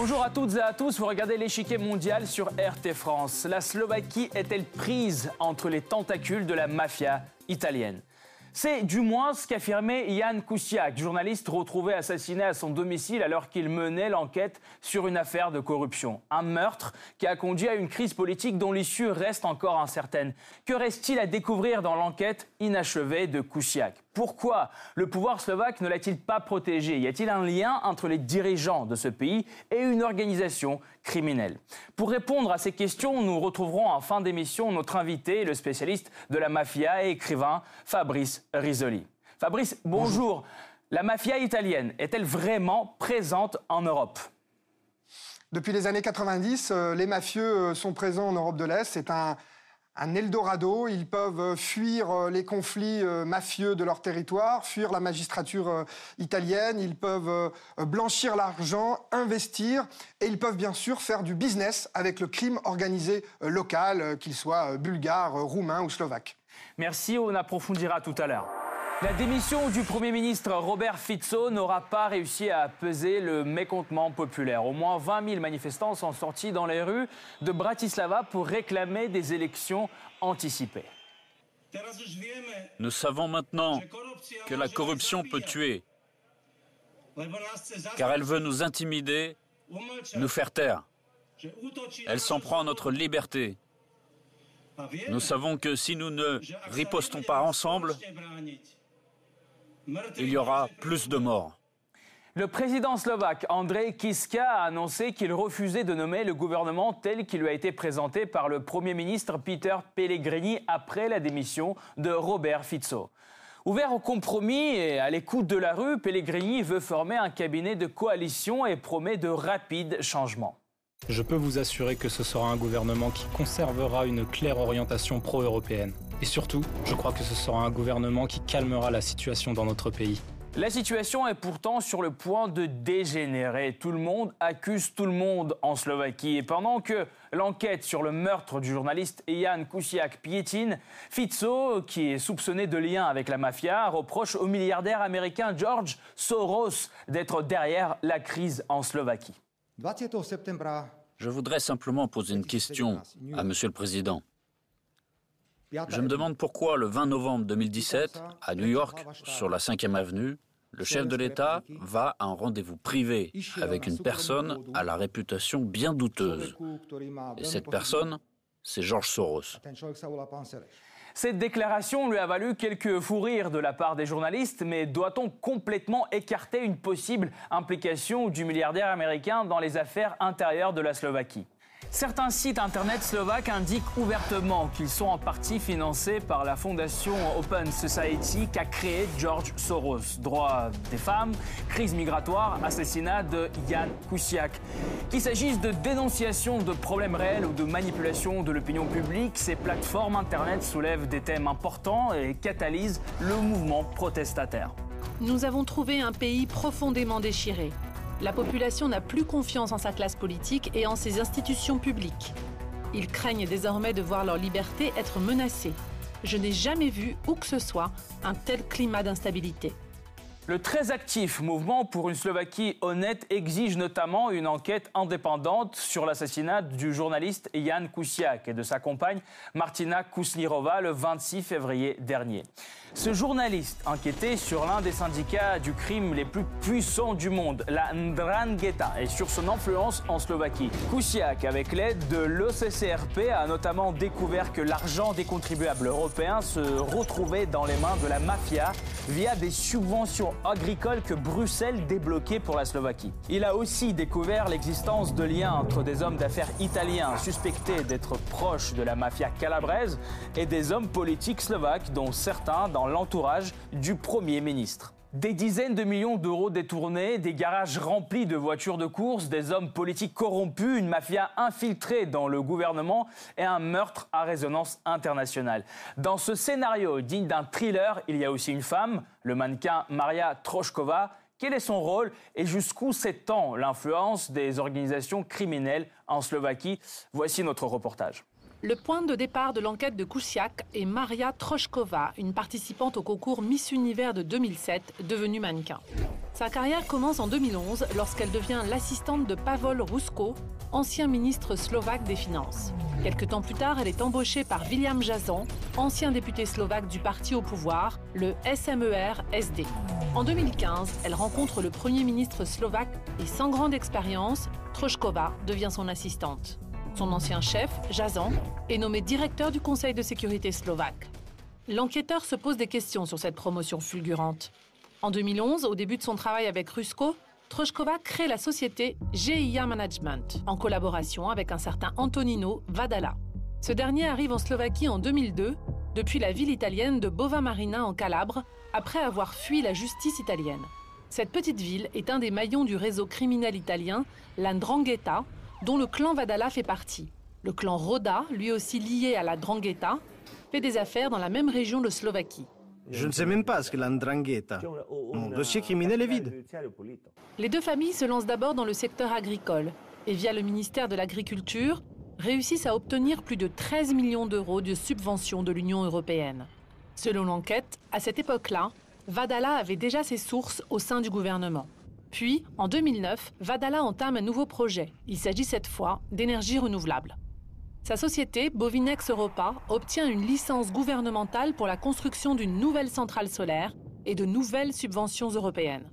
Bonjour à toutes et à tous, vous regardez l'échiquier mondial sur RT France. La Slovaquie est-elle prise entre les tentacules de la mafia italienne? C'est du moins ce qu'affirmait Yann Kuciak, journaliste retrouvé assassiné à son domicile alors qu'il menait l'enquête sur une affaire de corruption. Un meurtre qui a conduit à une crise politique dont l'issue reste encore incertaine. Que reste-t-il à découvrir dans l'enquête inachevée de Kuciak pourquoi le pouvoir slovaque ne l'a-t-il pas protégé? Y a-t-il un lien entre les dirigeants de ce pays et une organisation criminelle Pour répondre à ces questions, nous retrouverons en fin d'émission notre invité, le spécialiste de la mafia et écrivain Fabrice Risoli. Fabrice, bonjour. La mafia italienne est-elle vraiment présente en Europe? Depuis les années 90, euh, les mafieux euh, sont présents en Europe de l'Est. C'est un, un Eldorado. Ils peuvent euh, fuir euh, les conflits euh, mafieux de leur territoire, fuir la magistrature italienne. Ils peuvent blanchir l'argent, investir, et ils peuvent bien sûr faire du business avec le crime organisé local, qu'il soit bulgare, roumain ou slovaque. Merci, on approfondira tout à l'heure. La démission du Premier ministre Robert Fico n'aura pas réussi à peser le mécontentement populaire. Au moins 20 000 manifestants sont sortis dans les rues de Bratislava pour réclamer des élections anticipées. Nous savons maintenant que la corruption peut tuer, car elle veut nous intimider, nous faire taire. Elle s'en prend à notre liberté. Nous savons que si nous ne ripostons pas ensemble, il y aura plus de morts. Le président slovaque André Kiska a annoncé qu'il refusait de nommer le gouvernement tel qu'il lui a été présenté par le Premier ministre Peter Pellegrini après la démission de Robert Fico. Ouvert au compromis et à l'écoute de la rue, Pellegrini veut former un cabinet de coalition et promet de rapides changements. Je peux vous assurer que ce sera un gouvernement qui conservera une claire orientation pro-européenne. Et surtout, je crois que ce sera un gouvernement qui calmera la situation dans notre pays. La situation est pourtant sur le point de dégénérer. Tout le monde accuse tout le monde en Slovaquie. Et pendant que l'enquête sur le meurtre du journaliste Jan Kuciak piétine, Fico, qui est soupçonné de lien avec la mafia, reproche au milliardaire américain George Soros d'être derrière la crise en Slovaquie. Je voudrais simplement poser une question à Monsieur le Président. Je me demande pourquoi le 20 novembre 2017, à New York, sur la 5e avenue, le chef de l'État va à un rendez-vous privé avec une personne à la réputation bien douteuse. Et cette personne, c'est George Soros. Cette déclaration lui a valu quelques fous rires de la part des journalistes, mais doit-on complètement écarter une possible implication du milliardaire américain dans les affaires intérieures de la Slovaquie? Certains sites internet slovaques indiquent ouvertement qu'ils sont en partie financés par la fondation Open Society qu'a créée George Soros. Droits des femmes, crise migratoire, assassinat de Jan Kuciak. Qu'il s'agisse de dénonciation de problèmes réels ou de manipulation de l'opinion publique, ces plateformes internet soulèvent des thèmes importants et catalysent le mouvement protestataire. Nous avons trouvé un pays profondément déchiré la population n'a plus confiance en sa classe politique et en ses institutions publiques. Ils craignent désormais de voir leur liberté être menacée. Je n'ai jamais vu, où que ce soit, un tel climat d'instabilité. Le très actif mouvement pour une Slovaquie honnête exige notamment une enquête indépendante sur l'assassinat du journaliste Jan Kuciak et de sa compagne Martina Kusnirova le 26 février dernier. Ce journaliste enquêtait sur l'un des syndicats du crime les plus puissants du monde, la Ndrangheta, et sur son influence en Slovaquie. Kuciak, avec l'aide de l'OCCRP, a notamment découvert que l'argent des contribuables européens se retrouvait dans les mains de la mafia via des subventions agricoles que Bruxelles débloquait pour la Slovaquie. Il a aussi découvert l'existence de liens entre des hommes d'affaires italiens suspectés d'être proches de la mafia calabraise et des hommes politiques slovaques, dont certains dans l'entourage du Premier ministre. Des dizaines de millions d'euros détournés, des garages remplis de voitures de course, des hommes politiques corrompus, une mafia infiltrée dans le gouvernement et un meurtre à résonance internationale. Dans ce scénario digne d'un thriller, il y a aussi une femme, le mannequin Maria Troshkova. Quel est son rôle et jusqu'où s'étend l'influence des organisations criminelles en Slovaquie? Voici notre reportage. Le point de départ de l'enquête de Kusiak est Maria Troshkova, une participante au concours Miss Univers de 2007, devenue mannequin. Sa carrière commence en 2011 lorsqu'elle devient l'assistante de Pavol Rusko, ancien ministre slovaque des Finances. Quelque temps plus tard, elle est embauchée par William Jazan, ancien député slovaque du parti au pouvoir, le SMER-SD. En 2015, elle rencontre le Premier ministre slovaque et sans grande expérience, Troshkova devient son assistante. Son ancien chef, Jazan, est nommé directeur du Conseil de sécurité slovaque. L'enquêteur se pose des questions sur cette promotion fulgurante. En 2011, au début de son travail avec Rusko, Troshkova crée la société GIA Management, en collaboration avec un certain Antonino Vadala. Ce dernier arrive en Slovaquie en 2002, depuis la ville italienne de Bova Marina en Calabre, après avoir fui la justice italienne. Cette petite ville est un des maillons du réseau criminel italien, la Ndrangheta, dont le clan Vadala fait partie. Le clan Roda, lui aussi lié à la Drangheta, fait des affaires dans la même région de Slovaquie. Je ne sais même pas ce que la Ndrangheta. Mon dossier criminel est vide. Les deux familles se lancent d'abord dans le secteur agricole et via le ministère de l'Agriculture réussissent à obtenir plus de 13 millions d'euros de subventions de l'Union européenne. Selon l'enquête, à cette époque-là, Vadala avait déjà ses sources au sein du gouvernement. Puis, en 2009, Vadala entame un nouveau projet. Il s'agit cette fois d'énergie renouvelable. Sa société, Bovinex Europa, obtient une licence gouvernementale pour la construction d'une nouvelle centrale solaire et de nouvelles subventions européennes.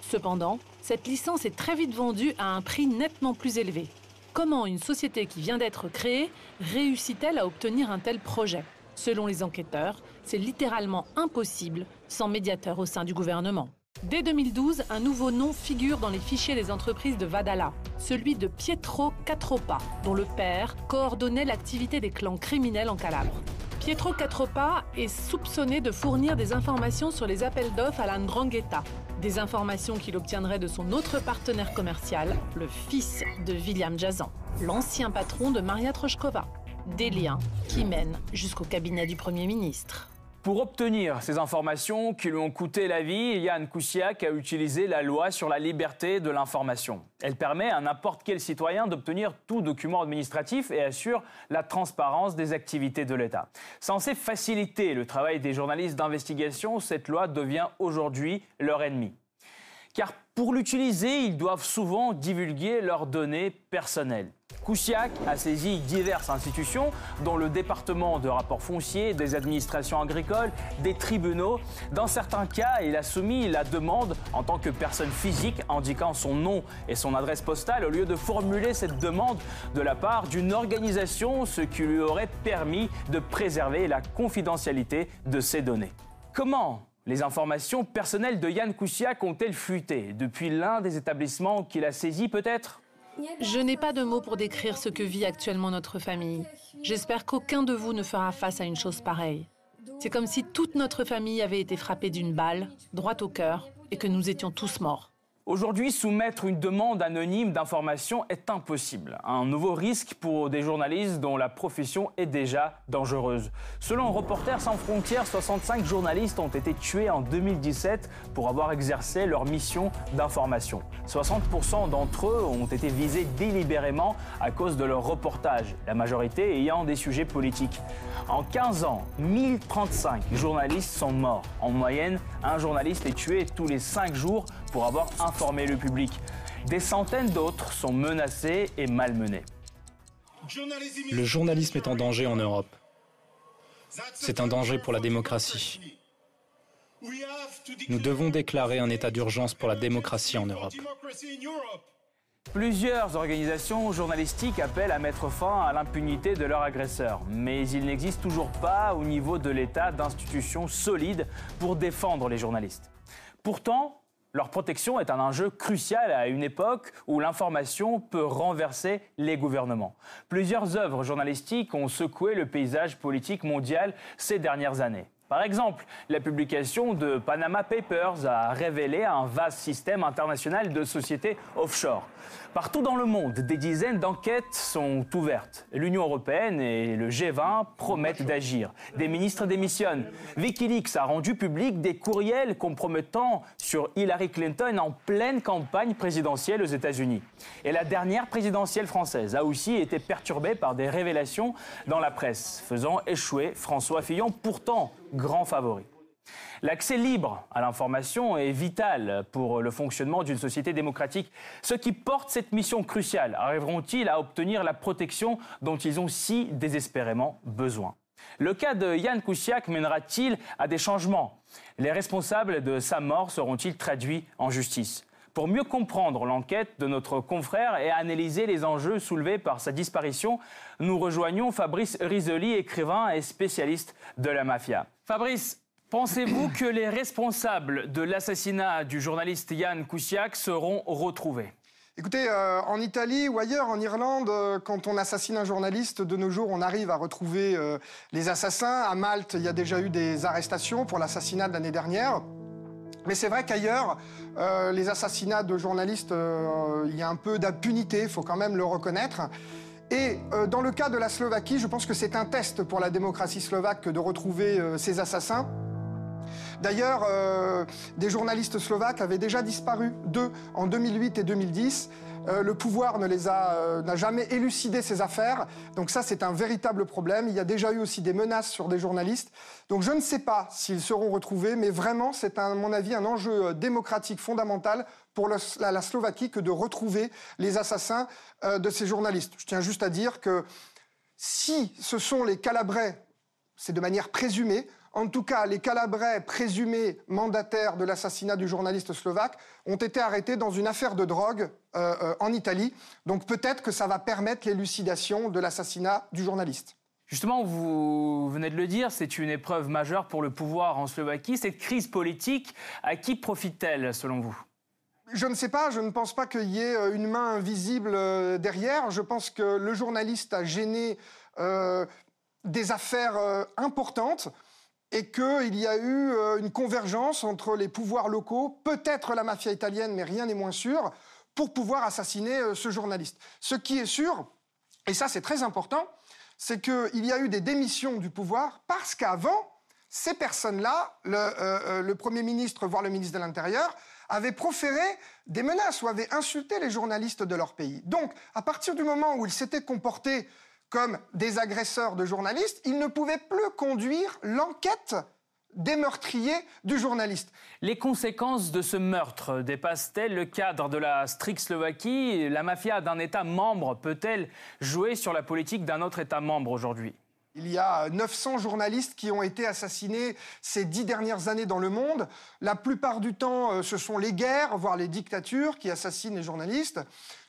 Cependant, cette licence est très vite vendue à un prix nettement plus élevé. Comment une société qui vient d'être créée réussit-elle à obtenir un tel projet? Selon les enquêteurs, c'est littéralement impossible sans médiateur au sein du gouvernement. Dès 2012, un nouveau nom figure dans les fichiers des entreprises de Vadala, celui de Pietro Catropa, dont le père coordonnait l'activité des clans criminels en Calabre. Pietro Catropa est soupçonné de fournir des informations sur les appels d'offres à la Ndrangheta, des informations qu'il obtiendrait de son autre partenaire commercial, le fils de William Jazan, l'ancien patron de Maria Troshkova. Des liens qui mènent jusqu'au cabinet du Premier ministre. Pour obtenir ces informations qui lui ont coûté la vie, Yann Koussiak a utilisé la loi sur la liberté de l'information. Elle permet à n'importe quel citoyen d'obtenir tout document administratif et assure la transparence des activités de l'État. Censée faciliter le travail des journalistes d'investigation, cette loi devient aujourd'hui leur ennemi. Car pour l'utiliser, ils doivent souvent divulguer leurs données personnelles. Koussiak a saisi diverses institutions, dont le département de rapports fonciers, des administrations agricoles, des tribunaux. Dans certains cas, il a soumis la demande en tant que personne physique, indiquant son nom et son adresse postale, au lieu de formuler cette demande de la part d'une organisation, ce qui lui aurait permis de préserver la confidentialité de ses données. Comment les informations personnelles de Yann Koussiak ont-elles fuité depuis l'un des établissements qu'il a saisi peut-être? Je n'ai pas de mots pour décrire ce que vit actuellement notre famille. J'espère qu'aucun de vous ne fera face à une chose pareille. C'est comme si toute notre famille avait été frappée d'une balle, droite au cœur, et que nous étions tous morts. Aujourd'hui, soumettre une demande anonyme d'information est impossible. Un nouveau risque pour des journalistes dont la profession est déjà dangereuse. Selon Reporters sans frontières, 65 journalistes ont été tués en 2017 pour avoir exercé leur mission d'information. 60% d'entre eux ont été visés délibérément à cause de leur reportage, la majorité ayant des sujets politiques. En 15 ans, 1035 journalistes sont morts. En moyenne, un journaliste est tué tous les 5 jours pour avoir informé le public. Des centaines d'autres sont menacés et malmenés. Le journalisme est en danger en Europe. C'est un danger pour la démocratie. Nous devons déclarer un état d'urgence pour la démocratie en Europe. Plusieurs organisations journalistiques appellent à mettre fin à l'impunité de leurs agresseurs, mais il n'existe toujours pas au niveau de l'État d'institutions solides pour défendre les journalistes. Pourtant, leur protection est un enjeu crucial à une époque où l'information peut renverser les gouvernements. Plusieurs œuvres journalistiques ont secoué le paysage politique mondial ces dernières années. Par exemple, la publication de Panama Papers a révélé un vaste système international de sociétés offshore. Partout dans le monde, des dizaines d'enquêtes sont ouvertes. L'Union européenne et le G20 promettent d'agir. Des ministres démissionnent. Wikileaks a rendu public des courriels compromettant sur Hillary Clinton en pleine campagne présidentielle aux États-Unis. Et la dernière présidentielle française a aussi été perturbée par des révélations dans la presse, faisant échouer François Fillon, pourtant grand favori. L'accès libre à l'information est vital pour le fonctionnement d'une société démocratique. Ceux qui portent cette mission cruciale arriveront-ils à obtenir la protection dont ils ont si désespérément besoin? Le cas de Yann Koussiak mènera-t-il à des changements? Les responsables de sa mort seront-ils traduits en justice? Pour mieux comprendre l'enquête de notre confrère et analyser les enjeux soulevés par sa disparition, nous rejoignons Fabrice Risoli, écrivain et spécialiste de la mafia. Fabrice, Pensez-vous que les responsables de l'assassinat du journaliste Yann Kousiak seront retrouvés? Écoutez, euh, en Italie ou ailleurs, en Irlande, euh, quand on assassine un journaliste, de nos jours, on arrive à retrouver euh, les assassins. À Malte, il y a déjà eu des arrestations pour l'assassinat de l'année dernière. Mais c'est vrai qu'ailleurs, les assassinats de journalistes, il y a un peu d'impunité, il faut quand même le reconnaître. Et dans le cas de la Slovaquie, je pense que c'est un test pour la démocratie slovaque de retrouver ces assassins. D'ailleurs, euh, des journalistes slovaques avaient déjà disparu, deux en 2008 et 2010. Euh, le pouvoir ne les a euh, n'a jamais élucidé ces affaires. Donc ça, c'est un véritable problème. Il y a déjà eu aussi des menaces sur des journalistes. Donc je ne sais pas s'ils seront retrouvés, mais vraiment, c'est à mon avis un enjeu démocratique fondamental pour la, Slovaquie que de retrouver les assassins de ces journalistes. Je tiens juste à dire que si ce sont les Calabrais, c'est de manière présumée, en tout cas, les Calabrais présumés mandataires de l'assassinat du journaliste slovaque ont été arrêtés dans une affaire de drogue euh, euh, en Italie. Donc peut-être que ça va permettre l'élucidation de l'assassinat du journaliste. Justement, vous venez de le dire, c'est une épreuve majeure pour le pouvoir en Slovaquie. Cette crise politique, à qui profite-t-elle selon vous? Je ne sais pas, je ne pense pas qu'il y ait euh, une main invisible derrière. Je pense que le journaliste a gêné des affaires importantes et qu'il y a eu euh, une convergence entre les pouvoirs locaux, peut-être la mafia italienne, mais rien n'est moins sûr, pour pouvoir assassiner euh, ce journaliste. Ce qui est sûr, et ça c'est très important, c'est qu'il y a eu des démissions du pouvoir parce qu'avant, ces personnes-là, le, euh, le, Premier ministre, voire le ministre de l'Intérieur, avaient proféré des menaces ou avaient insulté les journalistes de leur pays. Donc, à partir du moment où ils s'étaient comportés comme des agresseurs de journalistes, ils ne pouvaient plus conduire l'enquête des meurtriers du journaliste. Les conséquences de ce meurtre dépassent-elles le cadre de la stricte Slovaquie La mafia d'un État membre peut-elle jouer sur la politique d'un autre État membre aujourd'hui? Il y a 900 journalistes qui ont été assassinés ces dix dernières années dans le monde. La plupart du temps, euh, ce sont les guerres, voire les dictatures qui assassinent les journalistes.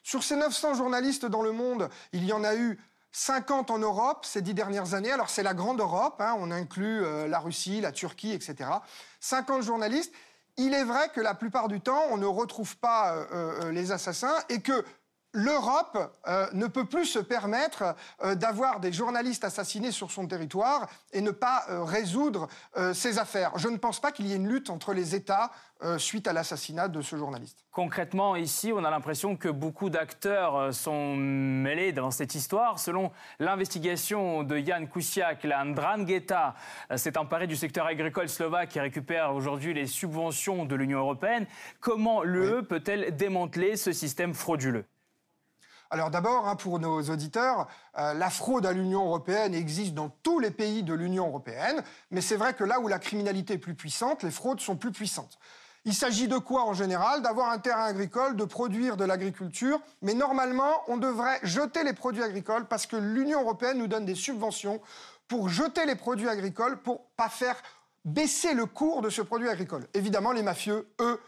Sur ces 900 journalistes dans le monde, il y en a eu 50 en Europe ces dix dernières années. Alors c'est la grande Europe, hein, on inclut euh, la Russie, la Turquie, etc. 50 journalistes. Il est vrai que la plupart du temps, on ne retrouve pas euh, euh, les assassins et que l'Europe ne peut plus se permettre d'avoir des journalistes assassinés sur son territoire et ne pas résoudre ces affaires. Je ne pense pas qu'il y ait une lutte entre les États euh, suite à l'assassinat de ce journaliste. Concrètement, ici, on a l'impression que beaucoup d'acteurs euh, sont mêlés dans cette histoire. Selon l'investigation de Jan Kusiak, la Ndrangheta euh, s'est emparée du secteur agricole slovaque et récupère aujourd'hui les subventions de l'Union européenne. Comment l'UE peut-elle démanteler ce système frauduleux? Alors d'abord, hein, pour nos auditeurs, la fraude à l'Union européenne existe dans tous les pays de l'Union européenne, mais c'est vrai que là où la criminalité est plus puissante, les fraudes sont plus puissantes. Il s'agit de quoi en général? D'avoir un terrain agricole, de produire de l'agriculture, mais normalement, on devrait jeter les produits agricoles parce que l'Union européenne nous donne des subventions pour jeter les produits agricoles pour pas faire baisser le cours de ce produit agricole. Évidemment, les mafieux, eux,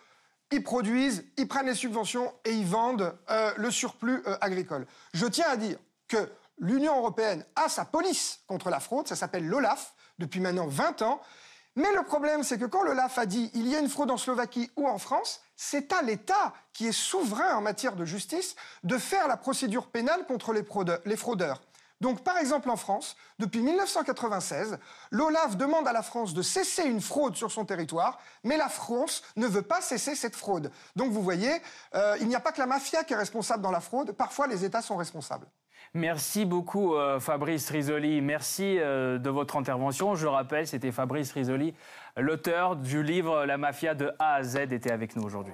ils produisent, ils prennent les subventions et ils vendent euh, le surplus euh, agricole. Je tiens à dire que l'Union européenne a sa police contre la fraude, ça s'appelle l'OLAF, depuis maintenant 20 ans, mais le problème, c'est que quand le LAF a dit il y a une fraude en Slovaquie ou en France, c'est à l'État qui est souverain en matière de justice de faire la procédure pénale contre les fraudeurs. Donc, par exemple, en France, depuis 1996, l'OLAF demande à la France de cesser une fraude sur son territoire, mais la France ne veut pas cesser cette fraude. Donc, vous voyez, euh, il n'y a pas que la mafia qui est responsable dans la fraude, parfois les États sont responsables. Merci beaucoup euh, Fabrice Risoli. Merci euh, de votre intervention. Je rappelle, c'était Fabrice Risoli, l'auteur du livre La mafia de A à Z, était avec nous aujourd'hui.